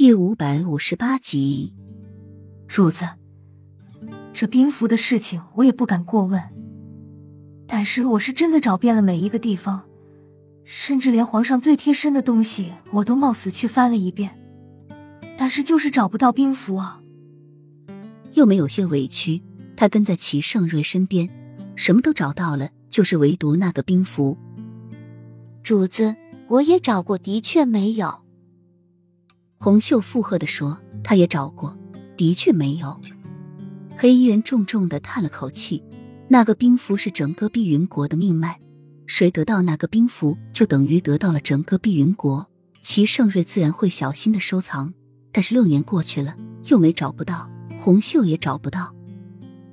第五百五十八集，主子，这兵符的事情我也不敢过问，但是我是真的找遍了每一个地方，甚至连皇上最贴身的东西我都冒死去翻了一遍，但是就是找不到兵符啊。又没有些委屈，他跟在齐盛瑞身边，什么都找到了，就是唯独那个兵符。主子，我也找过，的确没有。红袖附和的说：“他也找过，的确没有。”黑衣人重重的叹了口气：“那个兵符是整个碧云国的命脉，谁得到那个兵符，就等于得到了整个碧云国。齐盛瑞自然会小心的收藏，但是六年过去了，又没找不到，红袖也找不到。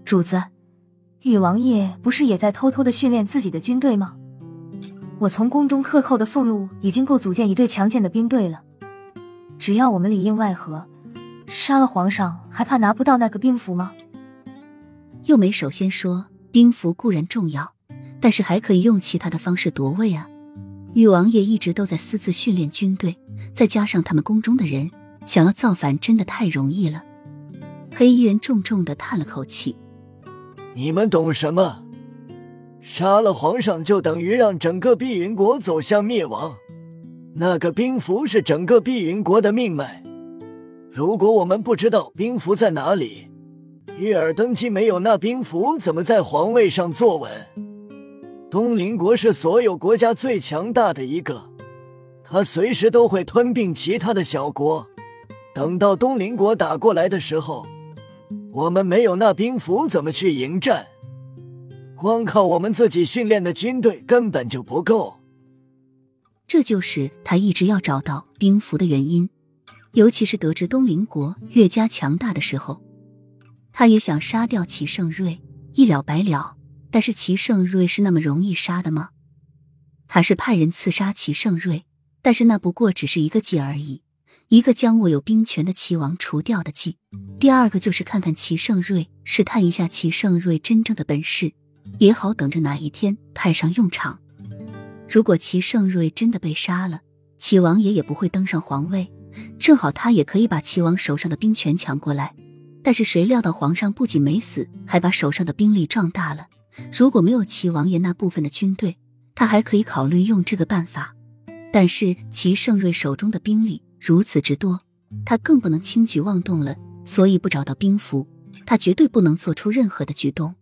主子，玉王爷不是也在偷偷的训练自己的军队吗？我从宫中克扣的俸禄已经够组建一队强健的兵队了。”只要我们里应外合，杀了皇上，还怕拿不到那个兵符吗？又没首先说兵符固然重要，但是还可以用其他的方式夺位啊！禹王爷一直都在私自训练军队，再加上他们宫中的人，想要造反真的太容易了。黑衣人重重的叹了口气：“你们懂什么？杀了皇上就等于让整个碧云国走向灭亡。”那个兵符是整个碧云国的命脉。如果我们不知道兵符在哪里，玉儿登基没有那兵符，怎么在皇位上坐稳？东邻国是所有国家最强大的一个，他随时都会吞并其他的小国。等到东邻国打过来的时候，我们没有那兵符，怎么去迎战？光靠我们自己训练的军队根本就不够。这就是他一直要找到兵符的原因，尤其是得知东邻国越加强大的时候，他也想杀掉齐盛瑞，一了百了。但是齐盛瑞是那么容易杀的吗？他是派人刺杀齐盛瑞，但是那不过只是一个计而已，一个将握有兵权的齐王除掉的计。第二个就是看看齐盛瑞，试探一下齐盛瑞真正的本事，也好等着哪一天派上用场。如果齐盛瑞真的被杀了，齐王爷也不会登上皇位，正好他也可以把齐王手上的兵权抢过来。但是谁料到皇上不仅没死，还把手上的兵力壮大了。如果没有齐王爷那部分的军队，他还可以考虑用这个办法。但是齐盛瑞手中的兵力如此之多，他更不能轻举妄动了。所以不找到兵符，他绝对不能做出任何的举动。